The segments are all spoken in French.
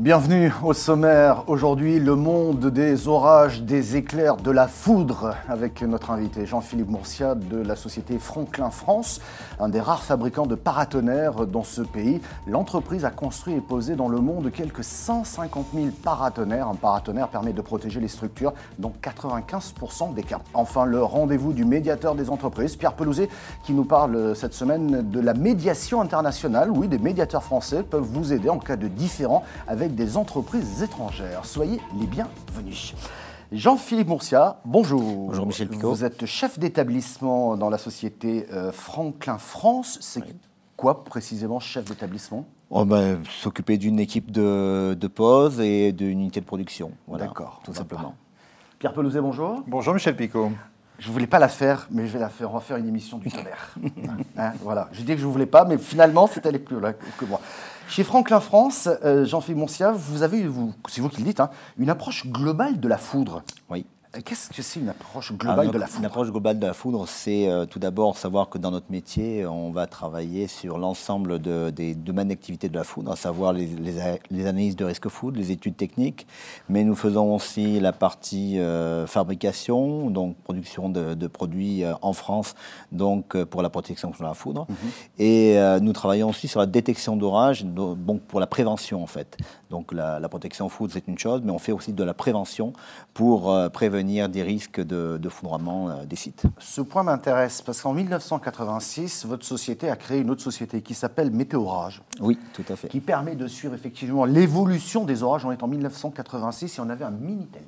Bienvenue au sommaire. Aujourd'hui, le monde des orages, des éclairs, de la foudre, avec notre invité Jean-Philippe Mourcia de la société Franklin France, un des rares fabricants de paratonnerres dans ce pays. L'entreprise a construit et posé dans le monde quelques 150 000 paratonnerres. Un paratonnerre permet de protéger les structures dans 95% des cas. Enfin, le rendez-vous du médiateur des entreprises, Pierre Pelouzet, qui nous parle cette semaine de la médiation internationale. Oui, des médiateurs français peuvent vous aider en cas de différend avec des entreprises étrangères. Soyez les bienvenus. Jean-Philippe Mourcia, bonjour. Bonjour Michel Picot. Vous êtes chef d'établissement dans la société euh, Franklin France. C'est quoi précisément chef d'établissement? Oh ben, S'occuper d'une équipe de, de pause et d'une unité de production. Voilà, D'accord, tout simplement. Pierre Pelouzet, bonjour. Bonjour Michel Picot. Je ne voulais pas la faire, mais je vais la faire. On va faire une émission du tonnerre. Hein, voilà. Je dis que je ne voulais pas, mais finalement, c'est allé plus loin que moi. Chez Franklin France, euh, Jean-Philippe Moncia, vous avez, vous, c'est vous qui le dites, hein, une approche globale de la foudre. Oui. Euh, qu'est-ce que c'est une approche globale de la foudre Une approche globale de la foudre, c'est euh, tout d'abord savoir que dans notre métier, on va travailler sur l'ensemble de, des domaines d'activité de la foudre, à savoir les, les, analyses de risque foudre, les études techniques, mais nous faisons aussi la partie euh, fabrication, donc production de, de produits en France, donc pour la protection contre la foudre. Mhm. Et nous travaillons aussi sur la détection d'orage, donc pour la prévention en fait. Donc la, la protection foudre, c'est une chose, mais on fait aussi de la prévention pour prévenir des risques de, de foudroiement euh, des sites. Ce point m'intéresse parce qu'en 1986, votre société a créé une autre société qui s'appelle Météorage. Oui, tout à fait. Qui permet de suivre effectivement l'évolution des orages. On est en 1986 et on avait un Minitel.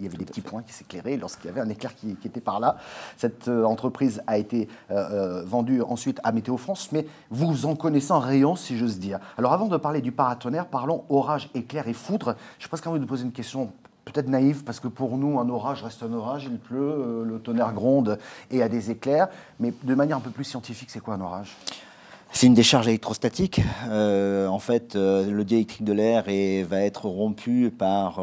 Il y avait des petits points qui s'éclairaient lorsqu'il y avait un éclair qui, était par là. Cette euh, entreprise a été euh, vendue ensuite à Météo France, mais vous en connaissez un rayon, si j'ose dire. Alors avant de parler du paratonnerre, parlons orage, éclair et foudre. Je pense qu'on envie de poser une question peut-être naïf, parce que pour nous, un orage reste un orage, il pleut, euh, le tonnerre gronde et a des éclairs. Mais de manière un peu plus scientifique, c'est quoi un orage? C'est une décharge électrostatique. Euh, en fait, euh, le diélectrique de l'air va être rompu par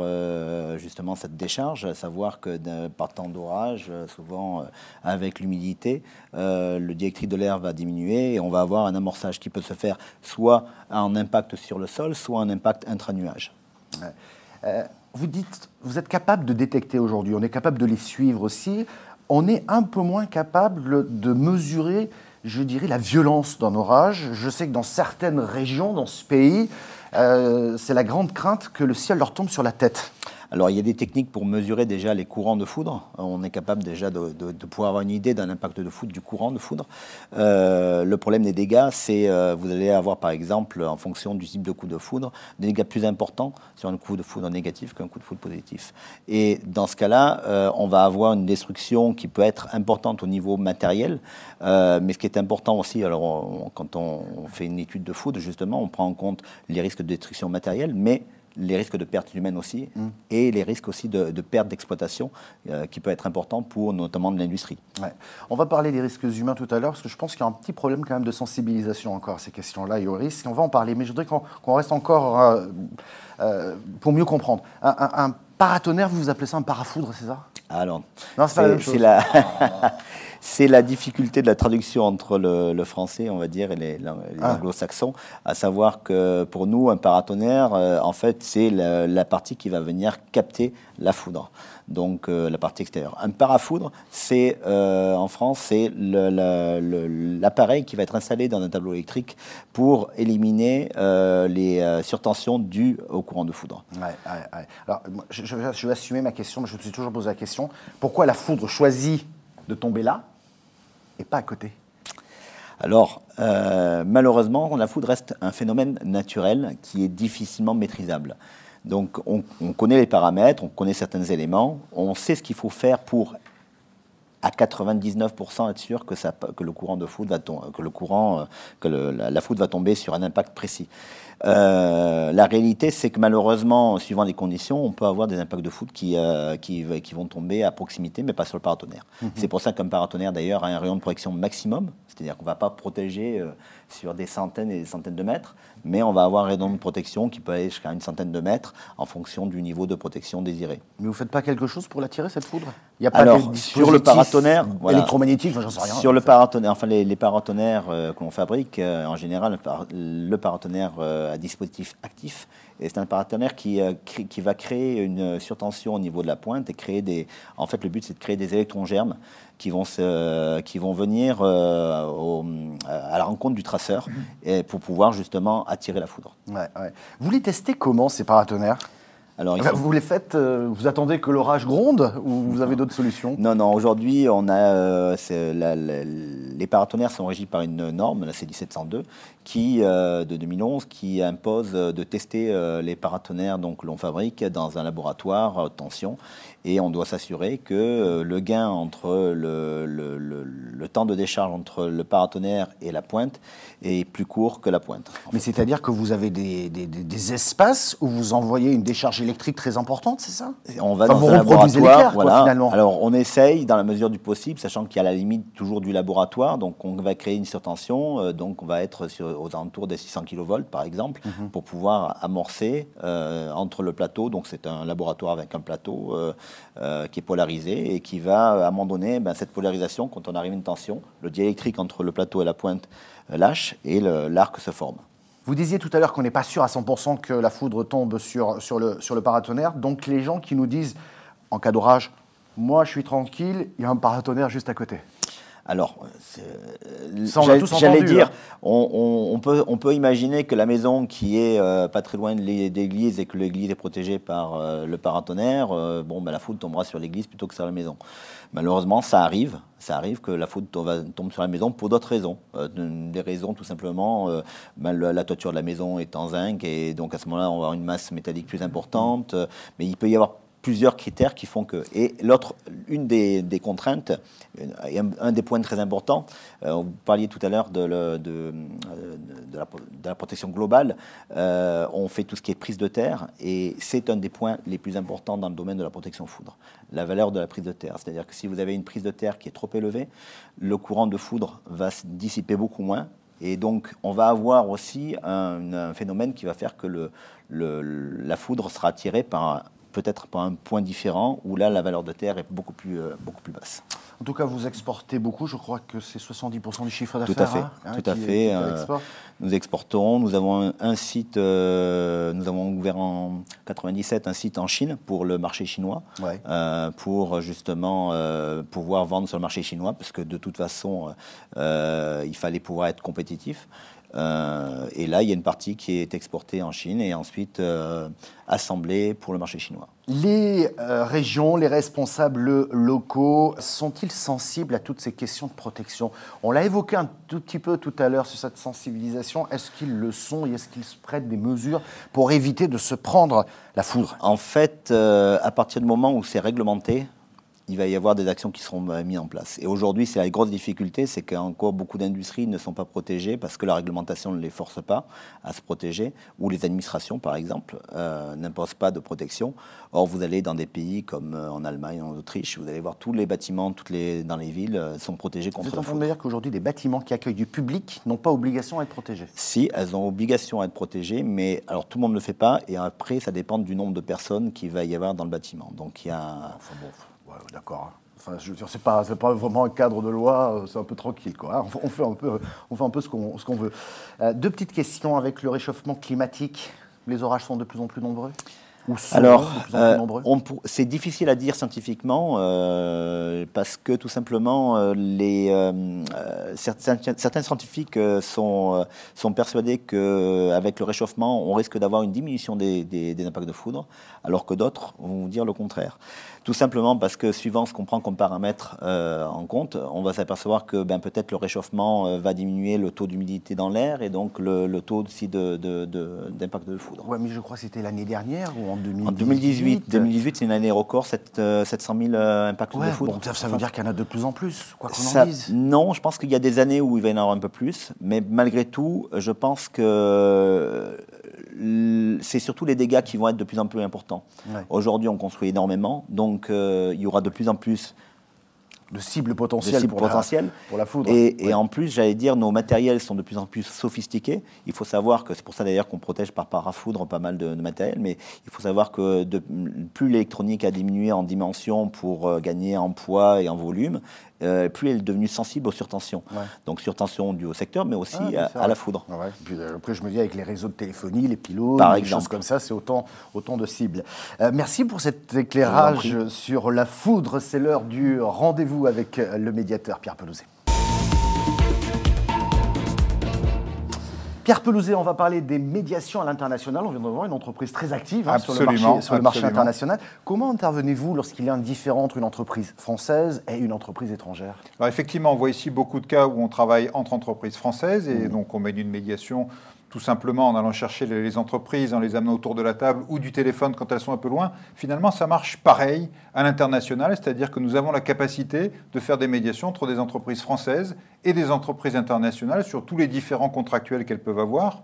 justement cette décharge, à savoir que par temps d'orage, souvent avec l'humidité, le diélectrique de l'air va diminuer et on va avoir un amorçage qui peut se faire soit en impact sur le sol, soit en impact intra-nuage vous dites, vous êtes capable de détecter aujourd'hui, on est capable de les suivre aussi, on est un peu moins capable de mesurer, je dirais, la violence d'un orage. Je sais que dans certaines régions, dans ce pays, euh, c'est la grande crainte que le ciel leur tombe sur la tête. Alors, il y a des techniques pour mesurer déjà les courants de foudre. On est capable déjà de, pouvoir avoir une idée d'un impact de foudre, du courant de foudre. Euh, le problème des dégâts, c'est euh, vous allez avoir par exemple, en fonction du type de coup de foudre, des dégâts plus importants sur un coup de foudre négatif qu'un coup de foudre positif. Et dans ce cas-là, euh, on va avoir une destruction qui peut être importante au niveau matériel, mais ce qui est important aussi, alors quand on, on fait une étude de foudre, justement, on prend en compte les risques de destruction matérielle, mais les risques de perte humaine aussi, mm. et les risques aussi de, perte d'exploitation, euh, qui peut être important pour notamment de l'industrie. On va parler des risques humains tout à l'heure, parce que je pense qu'il y a un petit problème quand même de sensibilisation encore à ces questions-là et aux risques. On va en parler, mais je voudrais qu'on reste encore euh, euh, pour mieux comprendre. Un, paratonnerre, vous, vous appelez ça un parafoudre, c'est ça? Alors, c'est la... C'est la difficulté de la traduction entre le, français, on va dire, et les, ah. anglo-saxons, à savoir que pour nous, un paratonnerre, euh, en fait, c'est la, partie qui va venir capter la foudre, donc euh, la partie extérieure. Un parafoudre, c'est euh, en France, c'est l'appareil qui va être installé dans un tableau électrique pour éliminer les surtensions dues au courant de foudre. Alors, je, je, vais assumer ma question, mais je me suis toujours posé la question pourquoi la foudre choisit de tomber là pas à côté alors, euh, malheureusement, la foudre reste un phénomène naturel qui est difficilement maîtrisable. Donc, on, connaît les paramètres, on connaît certains éléments, on sait ce qu'il faut faire pour, à 99%, être sûr que, ça, que le courant de foudre va que le courant, euh, que la, foudre va tomber sur un impact précis. Euh, la réalité, c'est que malheureusement, suivant les conditions, on peut avoir des impacts de foudre qui, euh, qui, qui, vont tomber à proximité, mais pas sur le paratonnerre. Mhm. C'est pour ça qu'un paratonnerre, d'ailleurs, a un rayon de protection maximum, c'est-à-dire qu'on ne va pas protéger euh, sur des centaines et des centaines de mètres, mais on va avoir un rayon de protection qui peut aller jusqu'à une centaine de mètres en fonction du niveau de protection désiré. Mais vous ne faites pas quelque chose pour l'attirer, cette foudre Il n'y a pas Alors, sur le paratonnerre, voilà. électromagnétique, enfin, j'en sais rien. Sur le paratonnerre, enfin les, les paratonnerres euh, que l'on fabrique, euh, en général, le, par- le paratonnerre euh, à dispositif actif, et c'est un paratonnerre qui, crée- qui va créer une surtension au niveau de la pointe et créer des. En fait, le but c'est de créer des électrons germes qui vont se, qui vont venir au- à la rencontre du et pour pouvoir justement attirer la foudre. Ouais, ouais. Vous les testez comment, ces paratonnerres? Alors, Enfin, Vous les faites, euh, vous attendez que l'orage gronde ou vous avez d'autres solutions? Non, non, aujourd'hui, on a, euh, c'est la- la- les paratonnerres sont régis par une norme, la C1702, qui, euh, de 2011, qui impose de tester euh, les paratonnerres donc, que l'on fabrique dans un laboratoire à haute tension. Et on doit s'assurer que euh, le gain entre le, le- le- le temps de décharge entre le paratonnerre et la pointe est plus court que la pointe. Mais c'est-à-dire que vous avez des, des- des- des espaces où vous envoyez une décharge électrique très importante, c'est ça? On va Enfin, dans vous un laboratoire, quoi, finalement. Alors on essaye dans la mesure du possible, sachant qu'il y a la limite toujours du laboratoire, donc on va créer une surtension, euh, donc on va être sur, aux alentours des 600 kV par exemple, Mhm. pour pouvoir amorcer euh, entre le plateau, donc c'est un laboratoire avec un plateau euh, euh, qui est polarisé et qui va à un moment donné, ben, cette polarisation, quand on arrive à une tension, le diélectrique entre le plateau et la pointe euh, lâche et l'arc se forme. Vous disiez tout à l'heure qu'on n'est pas sûr à 100% que la foudre tombe sur, sur, le, sur le paratonnerre. Donc les gens qui nous disent, en cas d'orage, moi je suis tranquille, il y a un paratonnerre juste à côté. Alors, euh, l'a j'allais- dire, hein. on, on- on peut, on peut imaginer que la maison qui est euh, pas très loin de l'é- d'église et que l'église est protégée par euh, le paratonnerre, euh, bon, ben, la foudre tombera sur l'église plutôt que sur la maison. Malheureusement, ça arrive. Ça arrive que la foudre tombe, sur la maison pour d'autres raisons. Euh, des raisons tout simplement, euh, ben, le- la toiture de la maison est en zinc et donc à ce moment-là, on va avoir une masse métallique plus importante. Euh, Mais il peut y avoir plusieurs critères qui font que. Et l'autre, une des, contraintes, et un, des points très importants, euh, vous parliez tout à l'heure de, euh, de la, protection globale, euh, on fait tout ce qui est prise de terre, et c'est un des points les plus importants dans le domaine de la protection foudre, la valeur de la prise de terre. C'est-à-dire que si vous avez une prise de terre qui est trop élevée, le courant de foudre va se dissiper beaucoup moins, et donc, on va avoir aussi un, phénomène qui va faire que le, la foudre sera attirée par peut-être par un point différent où là, la valeur de terre est beaucoup plus, euh, beaucoup plus basse. En tout cas, vous exportez beaucoup, je crois que c'est 70% du chiffre d'affaires. Tout à fait, hein, hein, tout à fait. est euh, nous exportons. Nous avons un, un site, euh, nous avons ouvert en 97 un site en Chine pour le marché chinois, Ouais. euh, pour justement pouvoir vendre sur le marché chinois, parce que de toute façon, il fallait pouvoir être compétitif. Euh, et là, il y a une partie qui est exportée en Chine et ensuite euh, assemblée pour le marché chinois. Les euh, régions, les responsables locaux sont-ils sensibles à toutes ces questions de protection? On l'a évoqué un tout petit peu tout à l'heure sur cette sensibilisation. Est-ce qu'ils le sont et est-ce qu'ils se prêtent des mesures pour éviter de se prendre la foudre? En fait, à partir du moment où c'est réglementé, il va y avoir des actions qui seront euh, mises en place. Et aujourd'hui, c'est la grosse difficulté, c'est qu'encore beaucoup d'industries ne sont pas protégées parce que la réglementation ne les force pas à se protéger, ou les administrations, par exemple, euh, n'imposent pas de protection. Or, vous allez dans des pays comme euh, en Allemagne, en Autriche, vous allez voir tous les bâtiments, toutes les, dans les villes sont protégés Vous contre êtes la en train de dire qu'aujourd'hui, des bâtiments qui accueillent du public n'ont pas obligation à être protégés Si, elles ont obligation à être protégées, mais alors tout le monde ne le fait pas, et après, ça dépend du nombre de personnes qu'il va y avoir dans le bâtiment. Donc, il y a... Enfin bon, ouais, d'accord. hein. Enfin, je veux dire, c'est pas, pas vraiment un cadre de loi, euh, c'est un peu tranquille, quoi. hein. On fait un peu, on fait un peu ce qu'on, veut. Euh, deux petites questions avec le réchauffement climatique. Les orages sont de plus en plus nombreux Ou sont Alors, de plus en euh, plus nombreux c'est difficile à dire scientifiquement euh, parce que tout simplement, les, certains, certains scientifiques sont, sont persuadés qu'avec le réchauffement, on risque d'avoir une diminution des, des- des impacts de foudre, alors que d'autres vont dire le contraire. Tout simplement parce que suivant ce qu'on prend comme paramètre euh, en compte, on va s'apercevoir que ben, peut-être le réchauffement euh, va diminuer le taux d'humidité dans l'air et donc le, le taux aussi de- de- de- d'impact de, foudre. Ouais, mais je crois que c'était l'année dernière ou en 2018 En 2018, 2018 c'est une année record, sept- euh, 700 000 euh, impacts Ouais, de foudre. bon, ça, ça veut dire qu'il y en a de plus en plus, quoi qu'on en dise. non, je pense qu'il y a des années où il va y en avoir un peu plus, mais malgré tout, je pense que c'est surtout les dégâts qui vont être de plus en plus importants. Ouais. Aujourd'hui, on construit énormément, donc euh, il y aura de plus en plus de cibles potentielles, pour, La, pour, La, foudre. Et, en plus, j'allais dire, nos matériels sont de plus en plus sophistiqués. Il faut savoir que c'est pour ça d'ailleurs qu'on protège par parafoudre pas mal de, matériel, mais il faut savoir que de, plus l'électronique a diminué en dimension pour euh, gagner en poids et en volume, euh, plus elle est devenue sensible aux surtensions. Donc surtension due au secteur, mais aussi ah, à, la foudre. Euh, après, je me dis, avec les réseaux de téléphonie, les pilotes, Par des choses comme ça, c'est autant, autant de cibles. merci pour cet éclairage sur la foudre. C'est l'heure du rendez-vous avec le médiateur Pierre Pelouzet. Pierre Pelouzet, on va parler des médiations à l'international. On vient de voir une entreprise très active hein, sur, le marché, sur le marché, international. Comment intervenez-vous lorsqu'il y a un différent entre une entreprise française et une entreprise étrangère? Alors Effectivement, on voit ici beaucoup de cas où on travaille entre entreprises françaises et mmh. donc on mène une médiation tout simplement en allant chercher les entreprises, en les amenant autour de la table ou du téléphone quand elles sont un peu loin. Finalement, ça marche pareil à l'international, c'est-à-dire que nous avons la capacité de faire des médiations entre des entreprises françaises et des entreprises internationales sur tous les différents contractuels qu'elles peuvent avoir.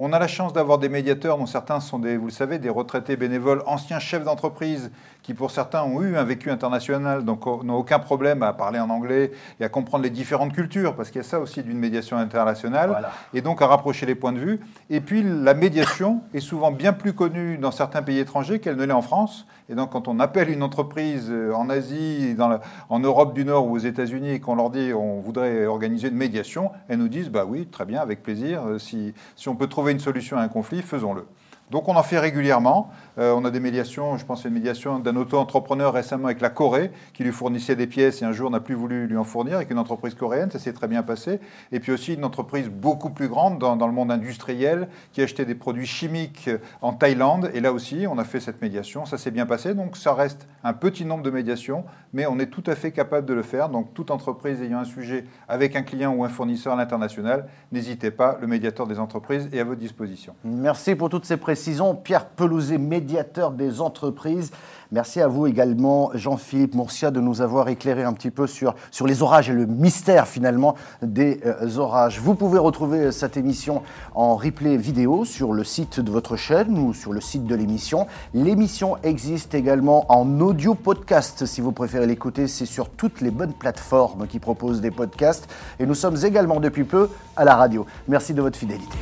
On a la chance d'avoir des médiateurs dont certains sont des, vous le savez, des retraités bénévoles, anciens chefs d'entreprise, qui pour certains ont eu un vécu international, donc n'ont aucun problème à parler en anglais et à comprendre les différentes cultures, parce qu'il y a ça aussi d'une médiation internationale, et donc à rapprocher les points de vue. Et puis la médiation est souvent bien plus connue dans certains pays étrangers qu'elle ne l'est en France. Et donc, quand on appelle une entreprise euh, en Asie, dans en Europe du Nord ou aux États-Unis et qu'on leur dit on voudrait organiser une médiation, elles nous disent bah oui, très bien, avec plaisir. Euh, si, si on peut trouver une solution à un conflit, faisons-le. Donc on en fait régulièrement. Euh, on a des médiations, je pense à une médiation d'un auto-entrepreneur récemment avec la Corée, qui lui fournissait des pièces et un jour n'a plus voulu lui en fournir, avec une entreprise coréenne, ça s'est très bien passé. Et puis aussi une entreprise beaucoup plus grande dans, le monde industriel, qui achetait des produits chimiques en Thaïlande. Et là aussi, on a fait cette médiation, ça s'est bien passé. Donc ça reste un petit nombre de médiations, mais on est tout à fait capable de le faire. Donc toute entreprise ayant un sujet avec un client ou un fournisseur à l'international, n'hésitez pas, le médiateur des entreprises est à votre disposition. Merci pour toutes ces précisions Pierre Pelouzet, médiateur des entreprises. Merci à vous également, Jean-Philippe Mourcia, de nous avoir éclairé un petit peu sur, sur les orages et le mystère finalement des euh, orages. Vous pouvez retrouver cette émission en replay vidéo sur le site de votre chaîne ou sur le site de l'émission. L'émission existe également en audio podcast si vous préférez l'écouter. C'est sur toutes les bonnes plateformes qui proposent des podcasts. Et nous sommes également depuis peu à la radio. Merci de votre fidélité.